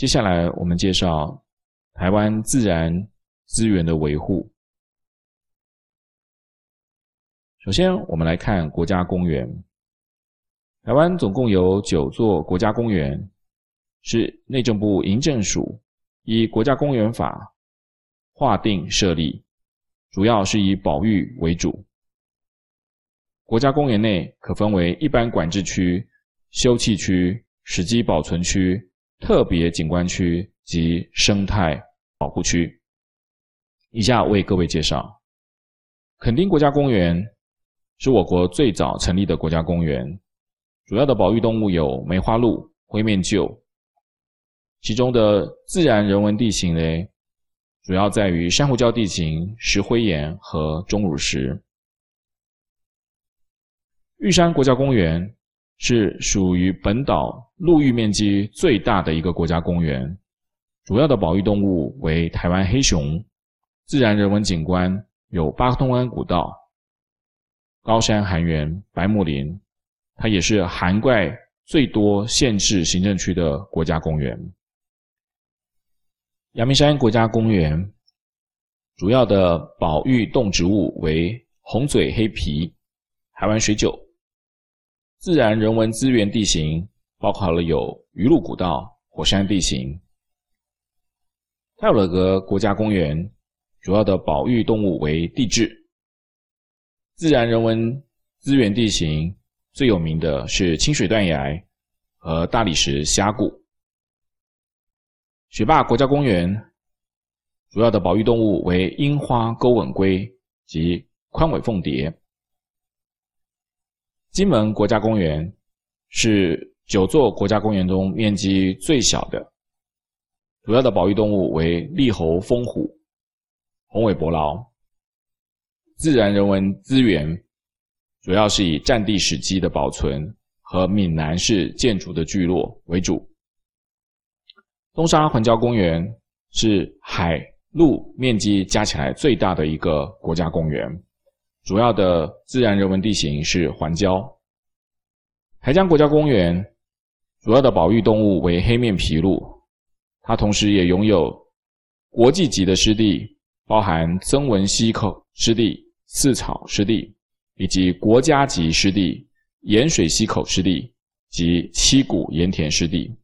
接下来我们介绍台湾自然资源的维护。首先，我们来看国家公园。台湾总共有九座国家公园，是内政部营政署依《国家公园法》划定设立，主要是以保育为主。国家公园内可分为一般管制区、休憩区、史迹保存区、特别景观区及生态保护区。以下为各位介绍：垦丁国家公园是我国最早成立的国家公园，主要的保育动物有梅花鹿、灰面鹫。其中的自然人文地形呢，主要在于珊瑚礁地形、石灰岩和钟乳石。玉山国家公园是属于本岛陆域面积最大的一个国家公园，主要的保育动物为台湾黑熊，自然人文景观有八通湾古道、高山寒原、白木林，它也是涵盖最多县市行政区的国家公园。阳明山国家公园主要的保育动植物为红嘴黑皮、台湾水韭。自然人文资源地形包括了有鱼路古道、火山地形。泰鲁格国家公园主要的保育动物为地质。自然人文资源地形最有名的是清水断崖和大理石峡谷。雪霸国家公园主要的保育动物为樱花钩吻龟及宽尾凤蝶。金门国家公园是九座国家公园中面积最小的，主要的保育动物为栗猴、风虎、红尾伯劳。自然人文资源主要是以战地史迹的保存和闽南式建筑的聚落为主。东沙环礁公园是海陆面积加起来最大的一个国家公园。主要的自然人文地形是环礁。台江国家公园主要的保育动物为黑面琵鹭，它同时也拥有国际级的湿地，包含曾文溪口湿地、四草湿地，以及国家级湿地盐水溪口湿地及七股盐田湿地。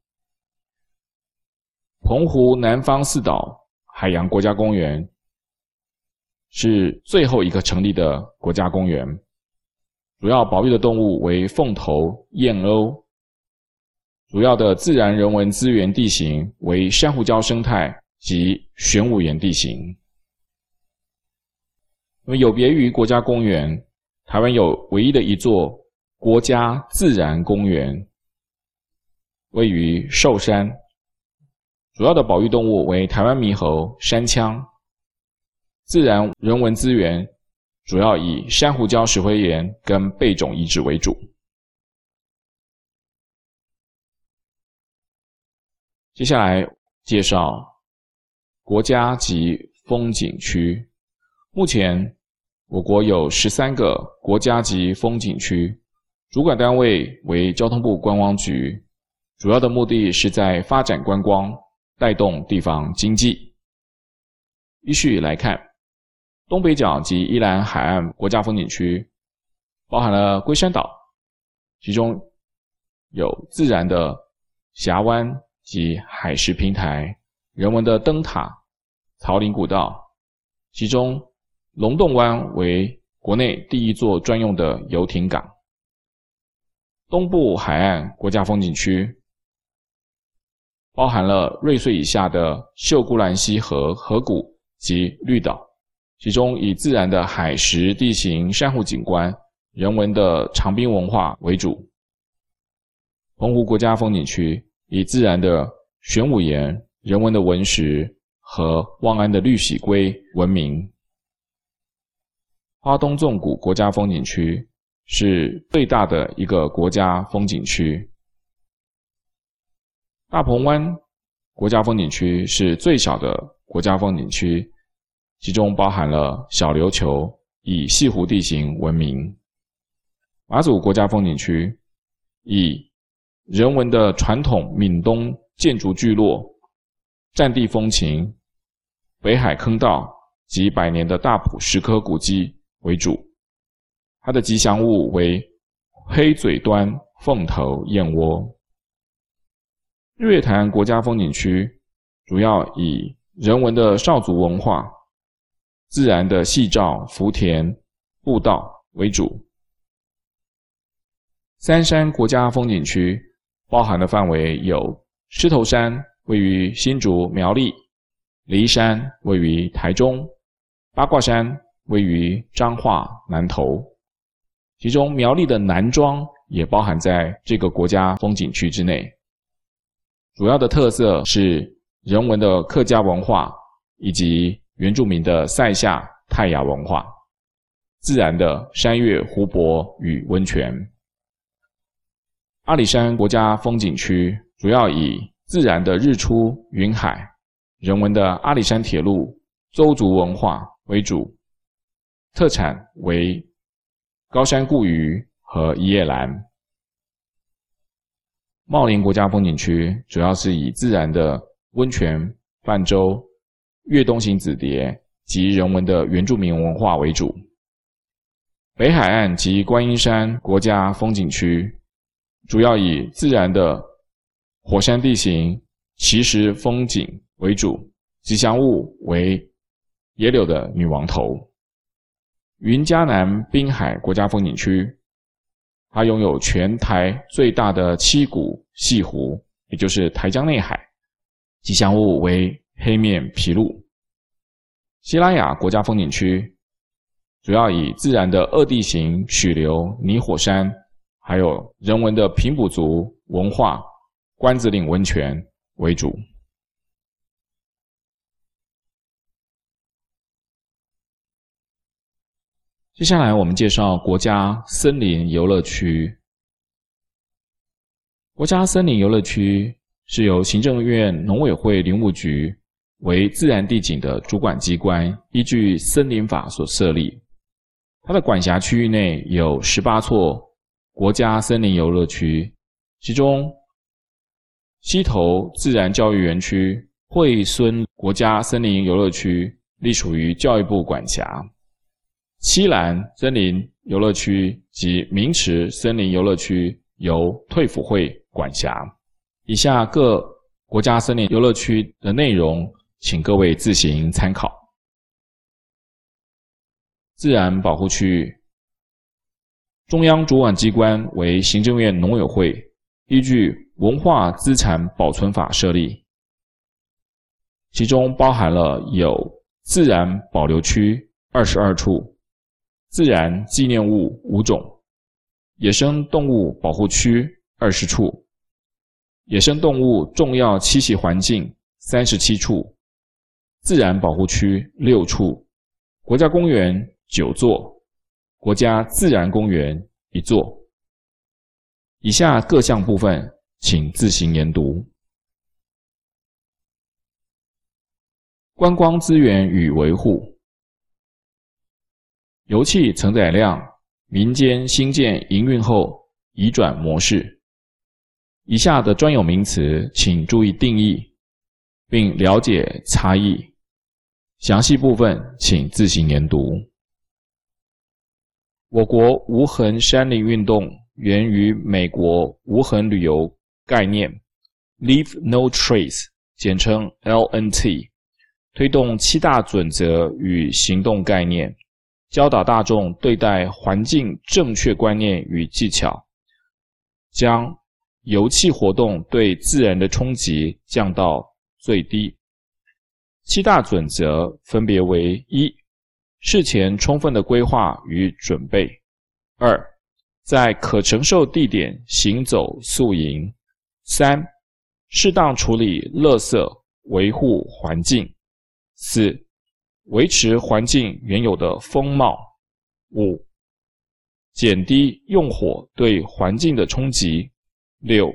澎湖南方四岛海洋国家公园。是最后一个成立的国家公园，主要保育的动物为凤头燕鸥，主要的自然人文资源地形为珊瑚礁生态及玄武岩地形。那么有别于国家公园，台湾有唯一的一座国家自然公园，位于寿山，主要的保育动物为台湾猕猴、山羌。自然人文资源主要以珊瑚礁、石灰岩跟贝种遗址为主。接下来介绍国家级风景区。目前，我国有十三个国家级风景区，主管单位为交通部观光局，主要的目的是在发展观光，带动地方经济。依序来看。东北角及依兰海岸国家风景区包含了龟山岛，其中有自然的峡湾及海蚀平台，人文的灯塔、草岭古道。其中龙洞湾为国内第一座专用的游艇港。东部海岸国家风景区包含了瑞穗以下的秀姑兰溪河河谷及绿岛。其中以自然的海蚀地形、珊瑚景观、人文的长滨文化为主。澎湖国家风景区以自然的玄武岩、人文的文石和望安的绿喜龟闻名。花东纵谷国家风景区是最大的一个国家风景区。大鹏湾国家风景区是最小的国家风景区。其中包含了小琉球，以西湖地形闻名；马祖国家风景区以人文的传统闽东建筑聚落战地风情、北海坑道及百年的大埔石刻古迹为主。它的吉祥物为黑嘴端凤头燕窝。日月潭国家风景区主要以人文的少族文化、自然的夕照、福田、步道为主。三山国家风景区包含的范围有狮头山，位于新竹苗栗；骊山位于台中；八卦山位于彰化南投。其中苗栗的南庄也包含在这个国家风景区之内。主要的特色是人文的客家文化，以及原住民的塞夏泰雅文化，自然的山岳、湖泊与温泉。阿里山国家风景区主要以自然的日出、云海、人文的阿里山铁路、邹族文化为主，特产为高山固鱼和一叶兰。茂林国家风景区主要是以自然的温泉、泛舟、越东型紫蝶及人文的原住民文化为主。北海岸及观音山国家风景区。主要以自然的火山地形、奇石风景为主，吉祥物为野柳的女王头。云嘉南滨海国家风景区，它拥有全台最大的七股潟湖，也就是台江内海，吉祥物为黑面琵鹭。西拉雅国家风景区，主要以自然的二地形曲流、泥火山。还有人文的平埔族文化、关子岭温泉为主。接下来，我们介绍国家森林游乐区。国家森林游乐区是由行政院农委会林务局为自然地景的主管机关，依据森林法所设立。它的管辖区域内有十八座。国家森林游乐区，其中溪头自然教育园区、惠孙国家森林游乐区隶属于教育部管辖；西兰森林游乐区及明池森林游乐区由退辅会管辖。以下各国家森林游乐区的内容，请各位自行参考。自然保护区域。中央主管机关为行政院农委会，依据《文化资产保存法》设立，其中包含了有自然保留区二十二处、自然纪念物五种、野生动物保护区二十处、野生动物重要栖息环境三十七处、自然保护区六处、国家公园九座。国家自然公园一座。以下各项部分，请自行研读。观光资源与维护，油气承载量，民间新建营运后移转模式。以下的专有名词，请注意定义，并了解差异。详细部分，请自行研读。我国无痕山林运动源于美国无痕旅游概念 （Leave No Trace），简称 LNT，推动七大准则与行动概念，教导大众对待环境正确观念与技巧，将游憩活动对自然的冲击降到最低。七大准则分别为一。事前充分的规划与准备。二，在可承受地点行走宿营。三，适当处理垃圾，维护环境。四，维持环境原有的风貌。五，减低用火对环境的冲击。六，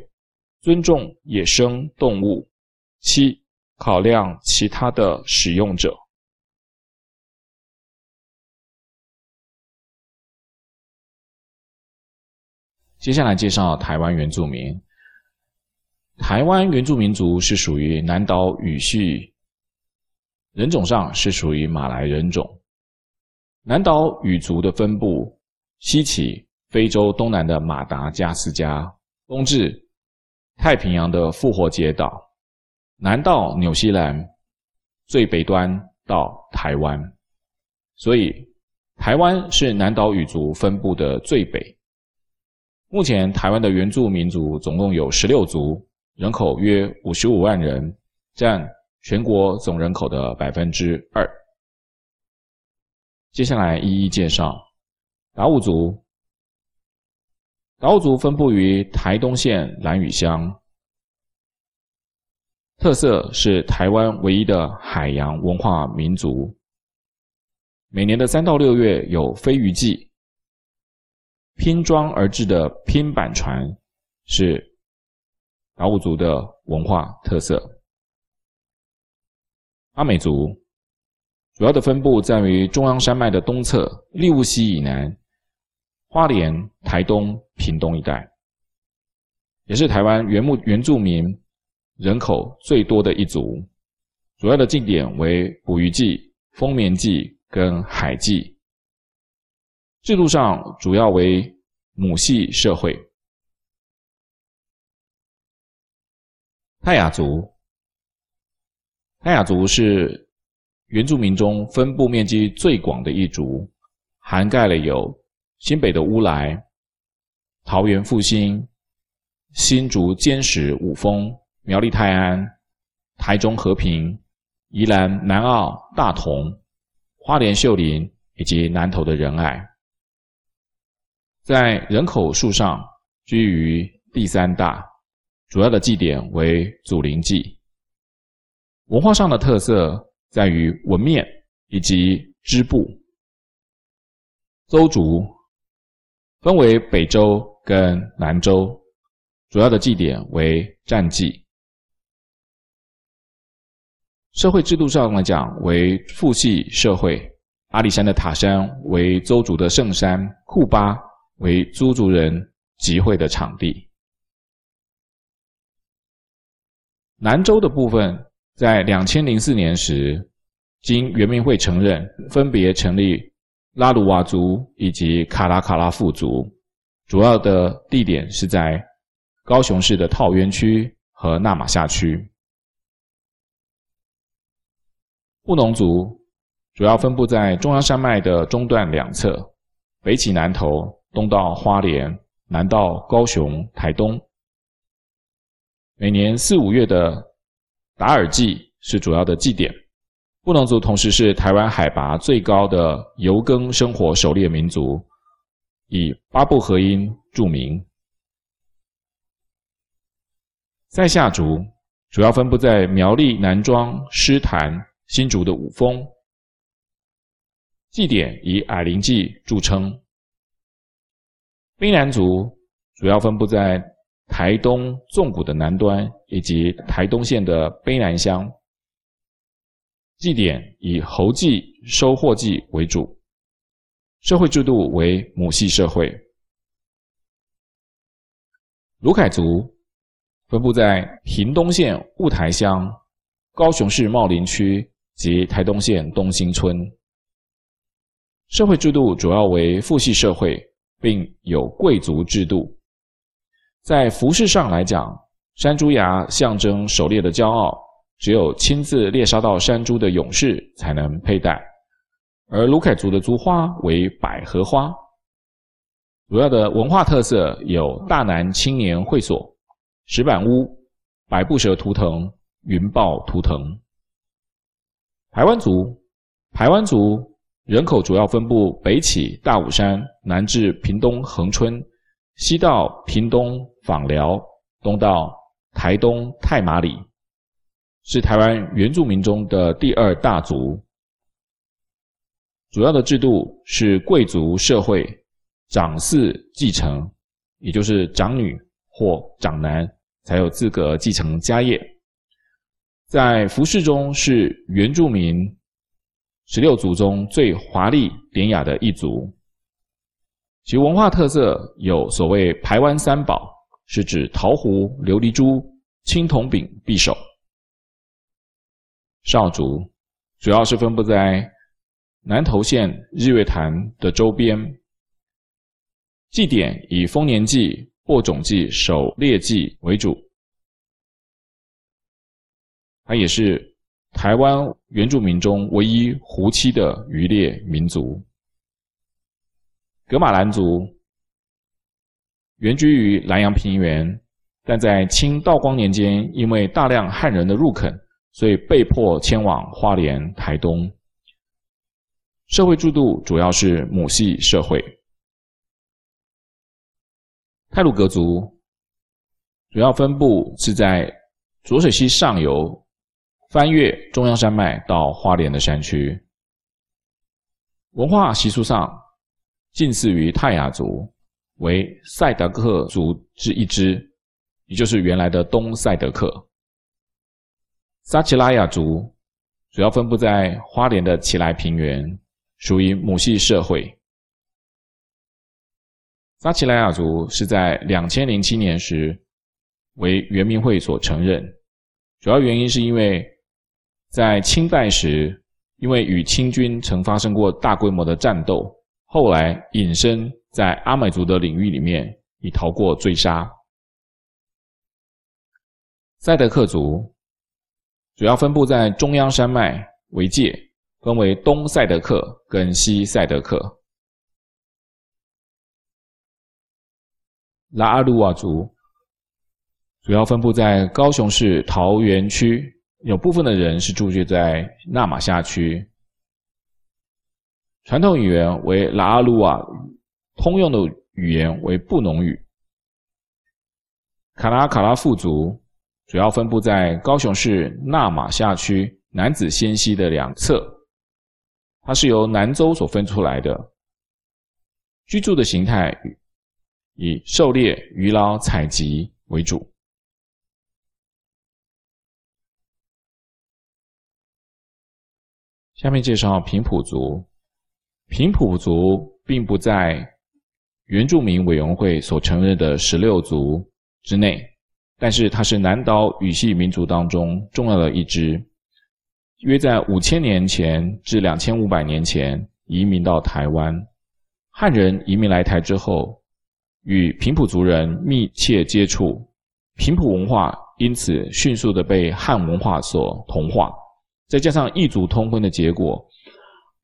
尊重野生动物。七，考量其他的使用者。接下来介绍台湾原住民。台湾原住民族是属于南岛语系，人种上是属于马来人种。南岛语族的分布，西起非洲东南的马达加斯加，东至太平洋的复活节岛，南到纽西兰，最北端到台湾。所以，台湾是南岛语族分布的最北。目前，台湾的原住民族总共有十六族。人口约五十五万人，占全国总人口的百分之二。接下来一一介绍达悟族。达悟族分布于台东县兰屿乡，特色是台湾唯一的海洋文化民族。每年的三到六月有飞鱼季，拼装而制的拼板船是。达悟族的文化特色。阿美族主要的分布在于中央山脉的东侧，利物溪以南，花莲、台东、屏东一带，也是台湾原木原住民人口最多的一族。主要的祭典为捕鱼祭、丰年祭跟海祭。制度上主要为母系社会。泰雅族，泰雅族是原住民中分布面积最广的一族，涵盖了有新北的乌来、桃园复兴、新竹尖石五峰、苗栗泰安、台中和平、宜兰南澳大同、花莲秀林以及南投的仁爱，在人口数上居于第三大。主要的祭典为祖灵祭，文化上的特色在于纹面以及织布。邹族分为北邹跟南邹，主要的祭典为战祭。社会制度上来讲为父系社会，阿里山的塔山为邹族的圣山，库巴为邹族人集会的场地。南州的部分，在两千零四年时，经原民会承认，分别成立拉鲁瓦族以及卡拉卡拉富族，主要的地点是在高雄市的桃园区和那玛夏区。布农族主要分布在中央山脉的中段两侧，北起南投，东到花莲，南到高雄、台东。每年四五月的达尔祭是主要的祭典。布农族同时是台湾海拔最高的游耕生活狩猎民族，以八部合音著名。赛夏族主要分布在苗栗南庄、狮潭、新竹的五峰，祭典以矮灵祭著称。卑南族主要分布在台东纵谷的南端以及台东县的卑南乡，祭典以猴祭、收获祭为主，社会制度为母系社会。鲁凯族分布在屏东县雾台乡、高雄市茂林区及台东县东兴村，社会制度主要为父系社会，并有贵族制度。在服饰上来讲，山猪牙象征狩猎的骄傲，只有亲自猎杀到山猪的勇士才能佩戴。而鲁凯族的族花为百合花。主要的文化特色有大南青年会所、石板屋、百步蛇图腾、云豹图腾。排湾族，排湾族人口主要分布北起大武山，南至屏东恒春。西到屏东枋寮，东到台东太麻里，是台湾原住民中的第二大族。主要的制度是贵族社会，长嗣继承，也就是长女或长男才有资格继承家业。在服饰中是原住民十六族中最华丽典雅的一族。其文化特色有所谓排湾三宝，是指陶壶、琉璃珠青铜柄匕首。少族主要是分布在南投县日月潭的周边，祭典以丰年祭、播种祭、狩猎祭为主。它也是台湾原住民中唯一胡栖的渔猎民族。格玛兰族原居于南阳平原，但在清道光年间，因为大量汉人的入垦，所以被迫迁往花莲、台东。社会制度主要是母系社会。泰鲁格族主要分布是在浊水溪上游，翻越中央山脉到花莲的山区。文化习俗上，近似于泰雅族，为赛德克族之一支，也就是原来的东赛德克。撒奇拉雅族主要分布在花莲的奇莱平原，属于母系社会。撒奇莱雅族是在两千零七年时为原民会所承认，主要原因是因为在清代时，因为与清军曾发生过大规模的战斗。后来隐身在阿美族的领域里面，以逃过追杀。赛德克族主要分布在中央山脉为界，分为东赛德克跟西赛德克。拉阿鲁哇族主要分布在高雄市桃源区，有部分的人是住居在纳玛夏区。传统语言为拉阿鲁哇语，通用的语言为布农语。卡拉卡拉富族主要分布在高雄市纳玛夏区楠梓仙溪的两侧，它是由南州所分出来的。居住的形态以狩猎、渔捞、采集为主。下面介绍平埔族。平埔族并不在原住民委员会所承认的十六族之内，但是它是南岛语系民族当中重要的一支。约在五千年前至两千五百年前移民到台湾，汉人移民来台之后，与平埔族人密切接触，平埔文化因此迅速的被汉文化所同化，再加上异族通婚的结果。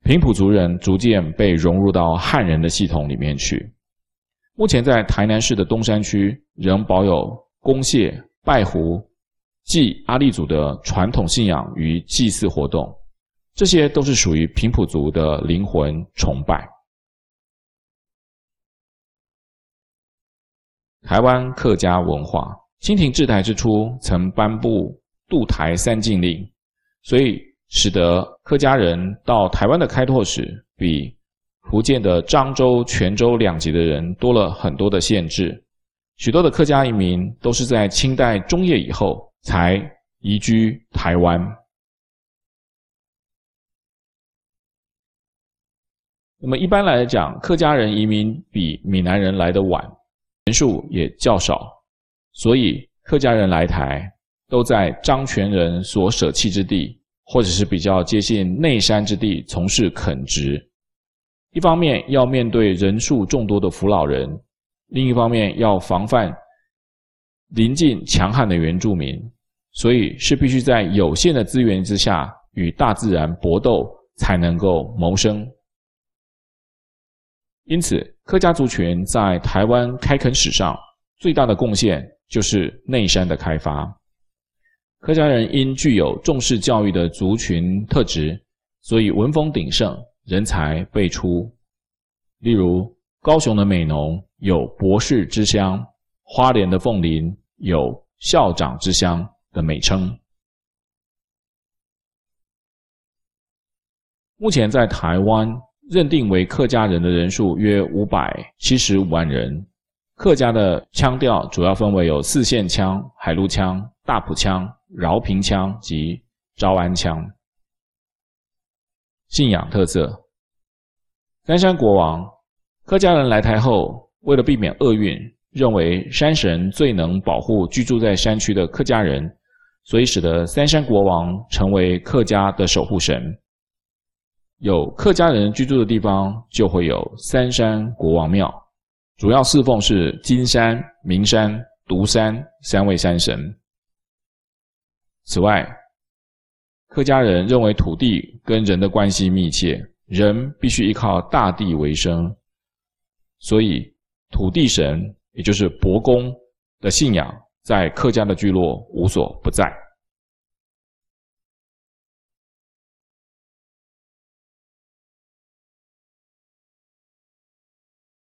平埔族人逐渐被融入到汉人的系统里面去。目前在台南市的东山区仍保有公谢、拜湖、祭阿立祖的传统信仰与祭祀活动，这些都是属于平埔族的灵魂崇拜。台湾客家文化，清廷治台之初曾颁布渡台三禁令，所以。使得客家人到台湾的开拓史比福建的漳州、泉州两籍的人多了很多的限制。许多的客家移民都是在清代中叶以后才移居台湾。那么一般来讲，客家人移民比闽南人来的晚，人数也较少，所以客家人来台都在漳泉人所舍弃之地。或者是比较接近内山之地从事垦殖，一方面要面对人数众多的扶老人，另一方面要防范临近强悍的原住民，所以是必须在有限的资源之下与大自然搏斗才能够谋生。因此，客家族群在台湾开垦史上最大的贡献就是内山的开发。客家人因具有重视教育的族群特质，所以文风鼎盛，人才辈出。例如，高雄的美浓有“博士之乡”，花莲的凤林有“校长之乡”的美称。目前在台湾认定为客家人的人数约五百七十五万人。客家的腔调主要分为有四县腔、海陆腔、大埔腔。饶平腔及招安腔。信仰特色：三山国王，客家人来台后，为了避免厄运，认为山神最能保护居住在山区的客家人，所以使得三山国王成为客家的守护神。有客家人居住的地方，就会有三山国王庙，主要侍奉是金山、明山、独山三位山神。此外，客家人认为土地跟人的关系密切，人必须依靠大地为生，所以土地神，也就是伯公的信仰，在客家的聚落无所不在。